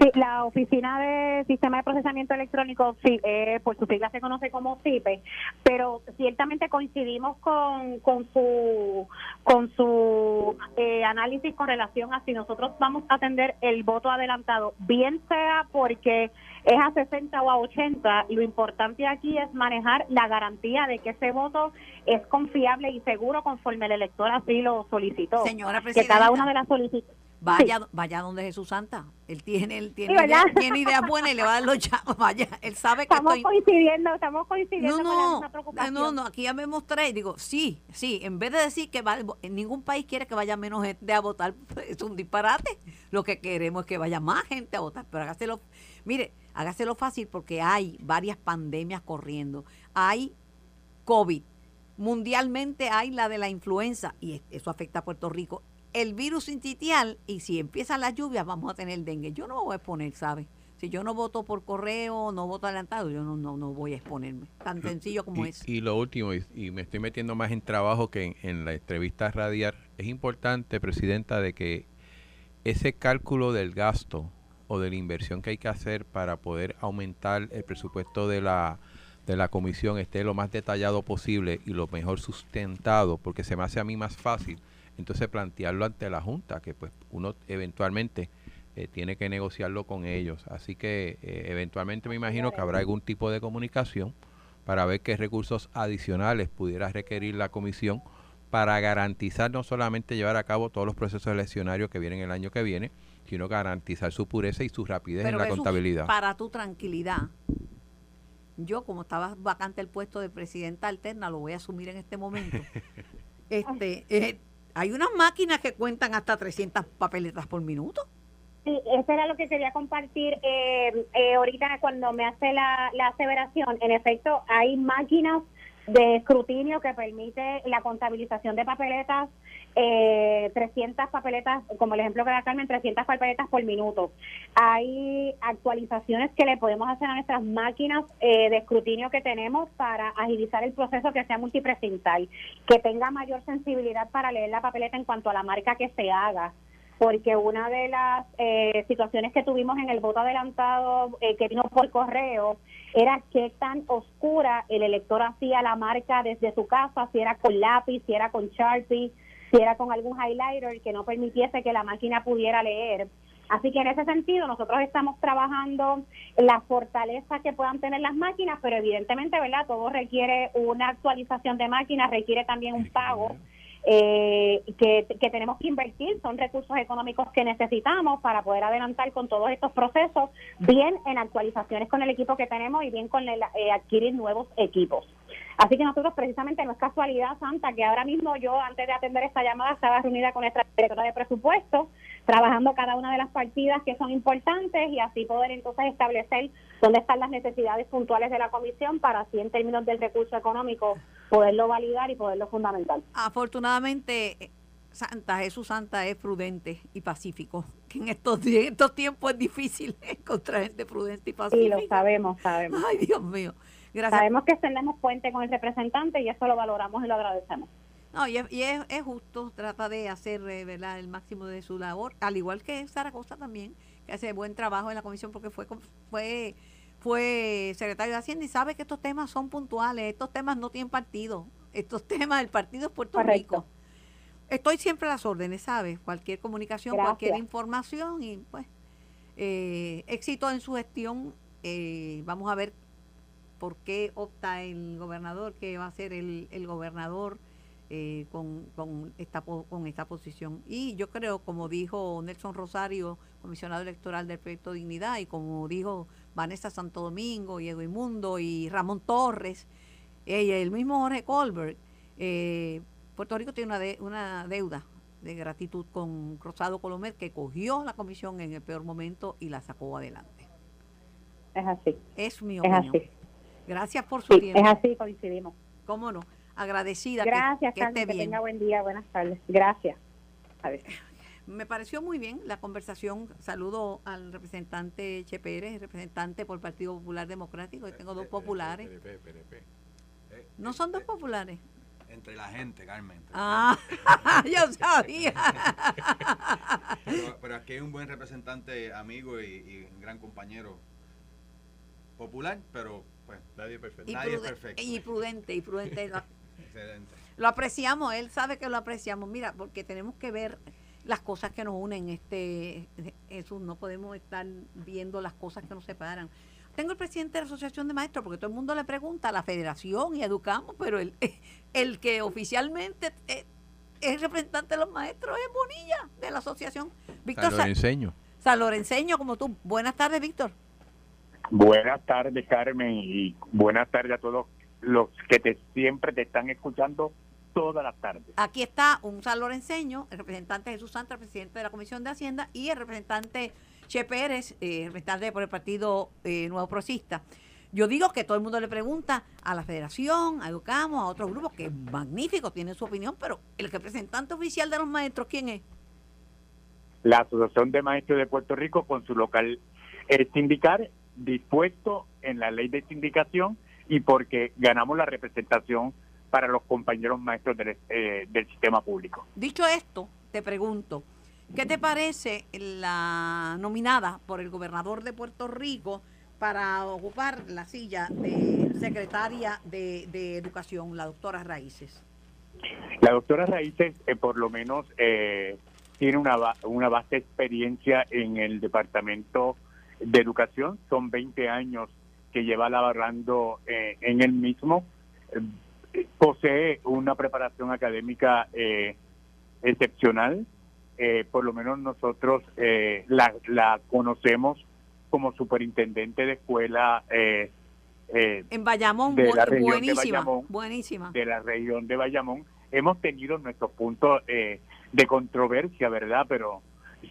Sí, la Oficina de Sistema de Procesamiento Electrónico, sí, eh, por su sigla se conoce como CIPE, pero ciertamente coincidimos con, con su con su eh, análisis con relación a si nosotros vamos a atender el voto adelantado, bien sea porque es a 60 o a 80, lo importante aquí es manejar la garantía de que ese voto es confiable y seguro conforme el elector así lo solicitó. Señora Que cada una de las solicitudes Vaya, vaya donde Jesús Santa. Él tiene, él tiene, tiene ideas buenas y le va a dar los chavos. Vaya, él sabe que estamos coincidiendo, estamos coincidiendo no, no, No, no, aquí ya me mostré y digo, sí, sí, en vez de decir que va, en ningún país quiere que vaya menos gente a votar, es un disparate. Lo que queremos es que vaya más gente a votar, pero hágaselo, mire, hágaselo fácil porque hay varias pandemias corriendo. Hay COVID, mundialmente hay la de la influenza y eso afecta a Puerto Rico el virus sititial y si empiezan las lluvias vamos a tener dengue. Yo no me voy a exponer, ¿sabes? Si yo no voto por correo, no voto adelantado, yo no, no, no voy a exponerme. Tan sencillo como es. Y lo último, y, me estoy metiendo más en trabajo que en, la entrevista radial, es importante, Presidenta, de que ese cálculo del gasto o de la inversión que hay que hacer para poder aumentar el presupuesto de la, de la comisión esté lo más detallado posible y lo mejor sustentado, porque se me hace a mí más fácil entonces plantearlo ante la Junta, que pues uno eventualmente eh, tiene que negociarlo con ellos. Así que eh, eventualmente me imagino que habrá algún tipo de comunicación para ver qué recursos adicionales pudiera requerir la comisión para garantizar no solamente llevar a cabo todos los procesos eleccionarios que vienen el año que viene, sino garantizar su pureza y su rapidez en la contabilidad. Para tu tranquilidad, yo como estaba vacante el puesto de presidenta alterna, lo voy a asumir en este momento. este, eh, hay unas máquinas que cuentan hasta 300 papeletas por minuto. Sí, eso era lo que quería compartir eh, eh, ahorita cuando me hace la, aseveración. En efecto, hay máquinas de escrutinio que permite la contabilización de papeletas, eh, 300 papeletas, como el ejemplo que da Carmen, 300 papeletas por minuto. Hay actualizaciones que le podemos hacer a nuestras máquinas eh, de escrutinio que tenemos para agilizar el proceso que sea multipresental, que tenga mayor sensibilidad para leer la papeleta en cuanto a la marca que se haga porque una de las eh, situaciones que tuvimos en el voto adelantado eh, que vino por correo era qué tan oscura el elector hacía la marca desde su casa, si era con lápiz, si era con Sharpie, si era con algún highlighter que no permitiese que la máquina pudiera leer. Así que en ese sentido nosotros estamos trabajando la fortaleza que puedan tener las máquinas, pero evidentemente, ¿verdad? Todo requiere una actualización de máquinas, requiere también un pago eh, que, tenemos que invertir, son recursos económicos que necesitamos para poder adelantar con todos estos procesos, bien en actualizaciones con el equipo que tenemos y bien con el, eh, adquirir nuevos equipos. Así que nosotros precisamente no es casualidad, Santa, que ahora mismo yo antes de atender esta llamada estaba reunida con nuestra directora de presupuesto, trabajando cada una de las partidas que son importantes y así poder entonces establecer dónde están las necesidades puntuales de la comisión para así en términos del recurso económico poderlo validar y poderlo fundamentar. Afortunadamente, Santa, Jesús Santa es prudente y pacífico, que en estos, en estos tiempos es difícil encontrar gente prudente y pacífica. Sí, lo sabemos, sabemos. Ay, Dios mío. Sabemos que tenemos puente con el representante y eso lo valoramos y lo agradecemos. No, y, es, es, justo, trata de hacer eh, ¿verdad? el máximo de su labor, al igual que Zaragoza también, que hace buen trabajo en la comisión porque fue fue fue secretario de Hacienda y sabe que estos temas son puntuales, estos temas no tienen partido, estos temas del partido es Puerto Rico. Estoy siempre a las órdenes, ¿sabes? Cualquier comunicación, cualquier información y pues eh, éxito en su gestión. Eh, vamos a ver por qué opta el gobernador, que va a ser el, el gobernador eh, con, con, esta, con esta posición. Y yo creo, como dijo Nelson Rosario, comisionado electoral del proyecto Dignidad, y como dijo Vanessa Santo Domingo y Edwin Mundo y Ramón Torres, y el mismo Jorge Colbert, eh, Puerto Rico tiene una, de, una deuda de gratitud con Rosado Colomer, que cogió la comisión en el peor momento y la sacó adelante. Es así. Es mi opinión. Gracias por su tiempo. Es así, coincidimos. ¿Cómo no? Agradecida. Gracias, que, que, tenga buen día, buenas tardes. Gracias. A ver. Me pareció muy bien la conversación. Saludo al representante Che Pérez, representante por el Partido Popular Democrático. Y tengo dos populares. No son dos populares. entre la gente, Carmen. ah, yo sabía. pero, aquí hay un buen representante, amigo y, un gran compañero popular, pero pues nadie perfecto. Y, nadie es perfecto. y prudente, y prudente. Excelente. Lo apreciamos, él sabe que lo apreciamos. Mira, porque tenemos que ver las cosas que nos unen, este Jesús, no podemos estar viendo las cosas que nos separan. Tengo el presidente de la Asociación de Maestros, porque todo el mundo le pregunta a la federación y educamos, pero el, el que oficialmente es, es representante de los maestros es Bonilla, de la asociación. Víctor San Lorenseño. San Lorenseño, como tú. Buenas tardes, Víctor. Buenas tardes, Carmen, y buenas tardes a todos los que te, siempre te están escuchando todas las tardes. Aquí está un San Lorenseño, el representante Jesús Santa, presidente de la Comisión de Hacienda, y el representante Che Pérez, eh, representante por el Partido eh, Nuevo Procista. Yo digo que todo el mundo le pregunta a la federación, a Educamos, a otros grupos, que es magnífico, tienen su opinión, pero el representante oficial de los maestros, ¿quién es? La Asociación de Maestros de Puerto Rico con su local sindical dispuesto en la ley de sindicación y porque ganamos la representación para los compañeros maestros del, eh, del sistema público. Dicho esto, te pregunto, ¿qué te parece la nominada por el gobernador de Puerto Rico para ocupar la silla de secretaria de, Educación, la doctora Raíces? La doctora Raíces, eh, por lo menos, eh, tiene una, una vasta experiencia en el Departamento de Educación. Son 20 años que lleva laborando eh, en el mismo. posee una preparación académica excepcional. por lo menos nosotros la, la conocemos como superintendente de escuela eh, eh, en Bayamón, de la región de Bayamón, buenísima. de la región de Bayamón. Hemos tenido nuestros puntos eh, de controversia, ¿verdad? Pero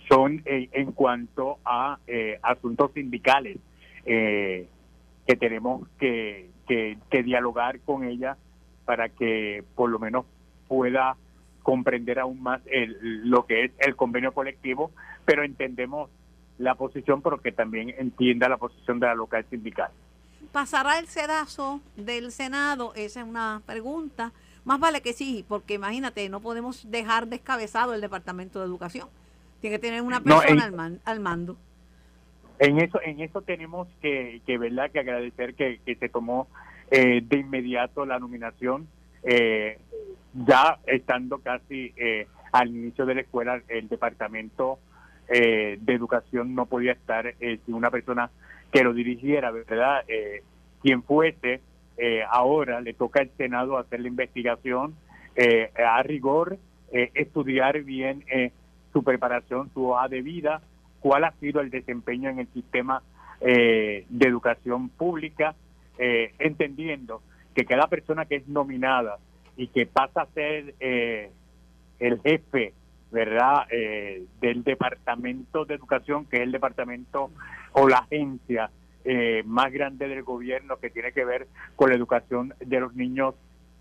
son en cuanto a asuntos sindicales que tenemos que, que, dialogar con ella para que por lo menos pueda comprender aún más el, lo que es el convenio colectivo, pero entendemos la posición, pero que también entienda la posición de la local sindical. ¿Pasará el sedazo del Senado? Esa es una pregunta. Más vale que sí, porque imagínate, no podemos dejar descabezado el Departamento de Educación. Tiene que tener una persona al, mando. En eso, en eso tenemos que, que verdad que agradecer que, se tomó eh, de inmediato la nominación, eh, ya estando casi eh, al inicio de la escuela, el departamento eh, de educación no podía estar eh, sin una persona que lo dirigiera, ¿verdad? Eh, quien fuese, ahora le toca al Senado hacer la investigación a rigor, estudiar bien su preparación, su hoja de vida, cuál ha sido el desempeño en el sistema de educación pública, entendiendo que cada persona que es nominada y que pasa a ser el jefe ¿verdad?, eh, del Departamento de Educación, que es el departamento o la agencia eh, más grande del gobierno que tiene que ver con la educación de los niños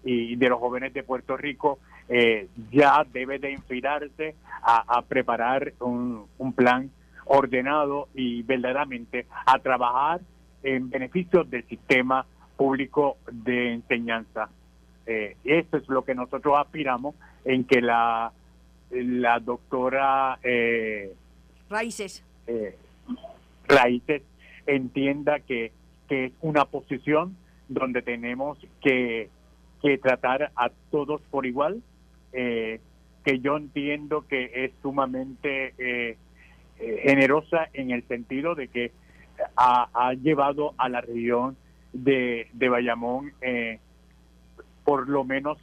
y de los jóvenes de Puerto Rico, eh, ya debe de inspirarse a, preparar un, plan ordenado y verdaderamente a trabajar en beneficio del sistema público de enseñanza. Eh, eso es lo que nosotros aspiramos en que la la doctora eh, Raíces. Eh, Raíces entienda que, que es una posición donde tenemos que, que tratar a todos por igual, eh, que yo entiendo que es sumamente eh, generosa en el sentido de que ha, llevado a la región de, de Bayamón por lo menos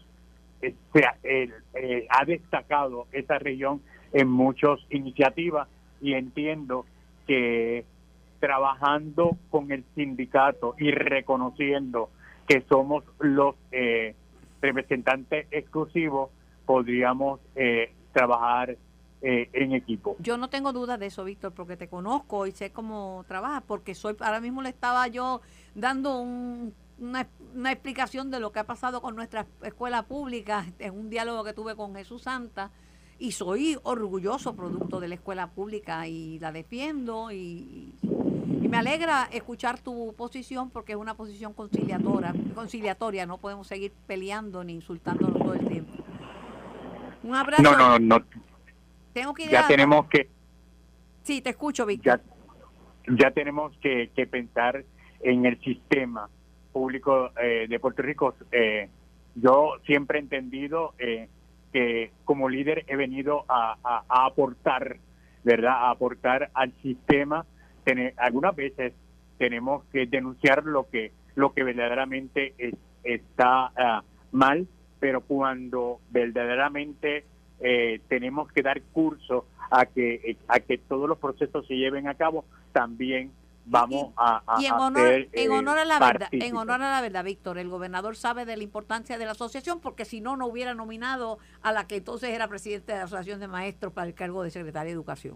eh, ha destacado esa región en muchas iniciativas y entiendo que trabajando con el sindicato y reconociendo que somos los eh, representantes exclusivos, podríamos eh, trabajar en equipo. Yo no tengo duda de eso, Víctor, porque te conozco y sé cómo trabajas, porque soy ahora mismo le estaba yo dando un una, una, explicación de lo que ha pasado con nuestra escuela pública en un diálogo que tuve con Jesús Santa y soy orgulloso producto de la escuela pública y la defiendo y, Y me alegra escuchar tu posición porque es una posición conciliadora, conciliatoria. No podemos seguir peleando ni insultándonos todo el tiempo. Un abrazo. No, no, no. Tengo que ya tenemos que. Sí, te escucho, Víctor. Ya, ya tenemos que, que, pensar en el sistema público eh, de Puerto Rico. Eh, yo siempre he entendido eh, que como líder he venido a, a, aportar, ¿verdad? A aportar al sistema. algunas veces tenemos que denunciar lo que lo que verdaderamente está ah, mal, pero cuando verdaderamente eh, tenemos que dar curso a que a que todos los procesos se lleven a cabo, también vamos a, y en honor, en honor a la verdad en honor a la verdad Víctor el gobernador sabe de la importancia de la asociación porque si no no hubiera nominado a la que entonces era presidente de la asociación de maestros para el cargo de secretaria de educación.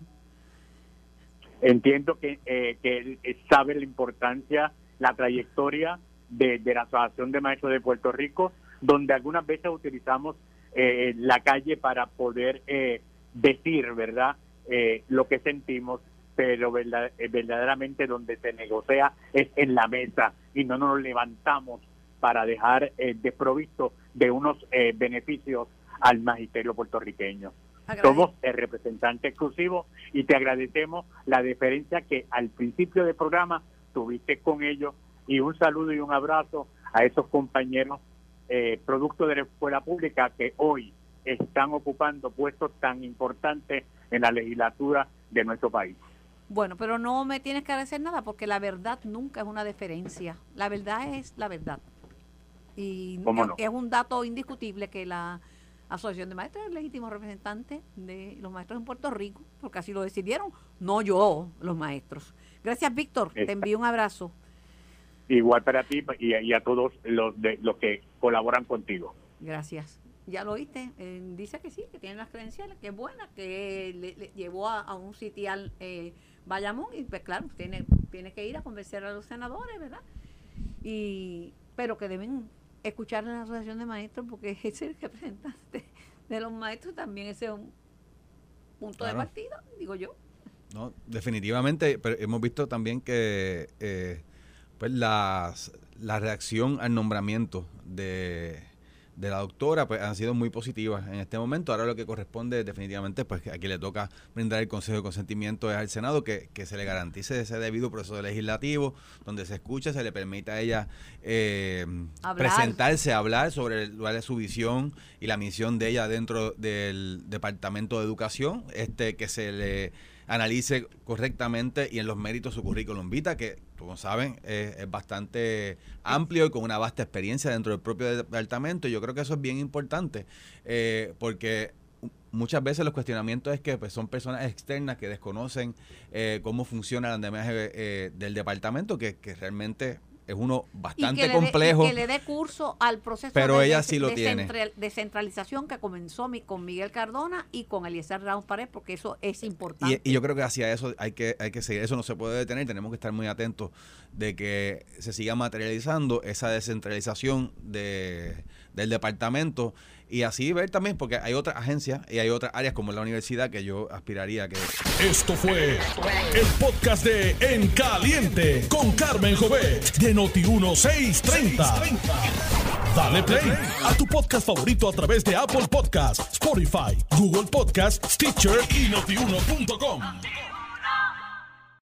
Entiendo que, eh, que él sabe la importancia la trayectoria de, la asociación de maestros de Puerto Rico donde algunas veces utilizamos eh, la calle para poder eh, decir verdad lo que sentimos pero eh, verdaderamente donde se negocia es en la mesa y no nos levantamos para dejar eh, desprovisto de unos eh, beneficios al magisterio puertorriqueño. Somos el representante exclusivo y te agradecemos la deferencia que al principio del programa tuviste con ellos y un saludo y un abrazo a esos compañeros eh, producto de la escuela pública que hoy están ocupando puestos tan importantes en la legislatura de nuestro país. Bueno, pero no me tienes que agradecer nada porque la verdad nunca es una deferencia. La verdad es la verdad. Y es, un dato indiscutible que la Asociación de Maestros es el legítimo representante de los maestros en Puerto Rico, porque así lo decidieron, no yo, los maestros. Gracias, Víctor. Te envío un abrazo. Igual para ti y, a todos los, de, los que colaboran contigo. Gracias. Ya lo oíste, eh, dice que sí, que tiene las credenciales, que es buena, que le, llevó a, un sitial eh, Bayamón y pues claro, tiene, tiene que ir a convencer a los senadores, ¿verdad? Y, pero que deben escuchar a la asociación de maestros porque es el representante de los maestros también ese es un punto de partida, digo yo. No, definitivamente, pero hemos visto también que eh, pues las, la reacción al nombramiento de de la doctora pues han sido muy positivas en este momento. Ahora lo que corresponde definitivamente, pues aquí le toca brindar el consejo de consentimiento es al Senado que, se le garantice ese debido proceso legislativo, donde se escucha, se le permita a ella eh, presentarse, hablar sobre cuál es su visión y la misión de ella dentro del Departamento de Educación, este que se le analice correctamente y en los méritos su currículum vita, que como saben es, bastante amplio y con una vasta experiencia dentro del propio departamento. Y yo creo que eso es bien importante eh, porque muchas veces los cuestionamientos es que pues, son personas externas que desconocen eh, cómo funciona el andamiaje eh, del departamento, que, que realmente es uno bastante complejo. que le dé curso al proceso pero de, ella sí lo tiene. descentralización que comenzó con Miguel Cardona y con Eliezer Ramos Pared, porque eso es importante. Y, yo creo que hacia eso hay que, hay que seguir, eso no se puede detener, tenemos que estar muy atentos de que se siga materializando esa descentralización de, del departamento y así ver también, porque hay otras agencias y hay otras áreas como la universidad que yo aspiraría que... Esto fue el podcast de En Caliente con Carmen Jovet de Noti1630. Dale play a tu podcast favorito a través de Apple Podcasts, Spotify, Google Podcasts, Stitcher y notiuno.com.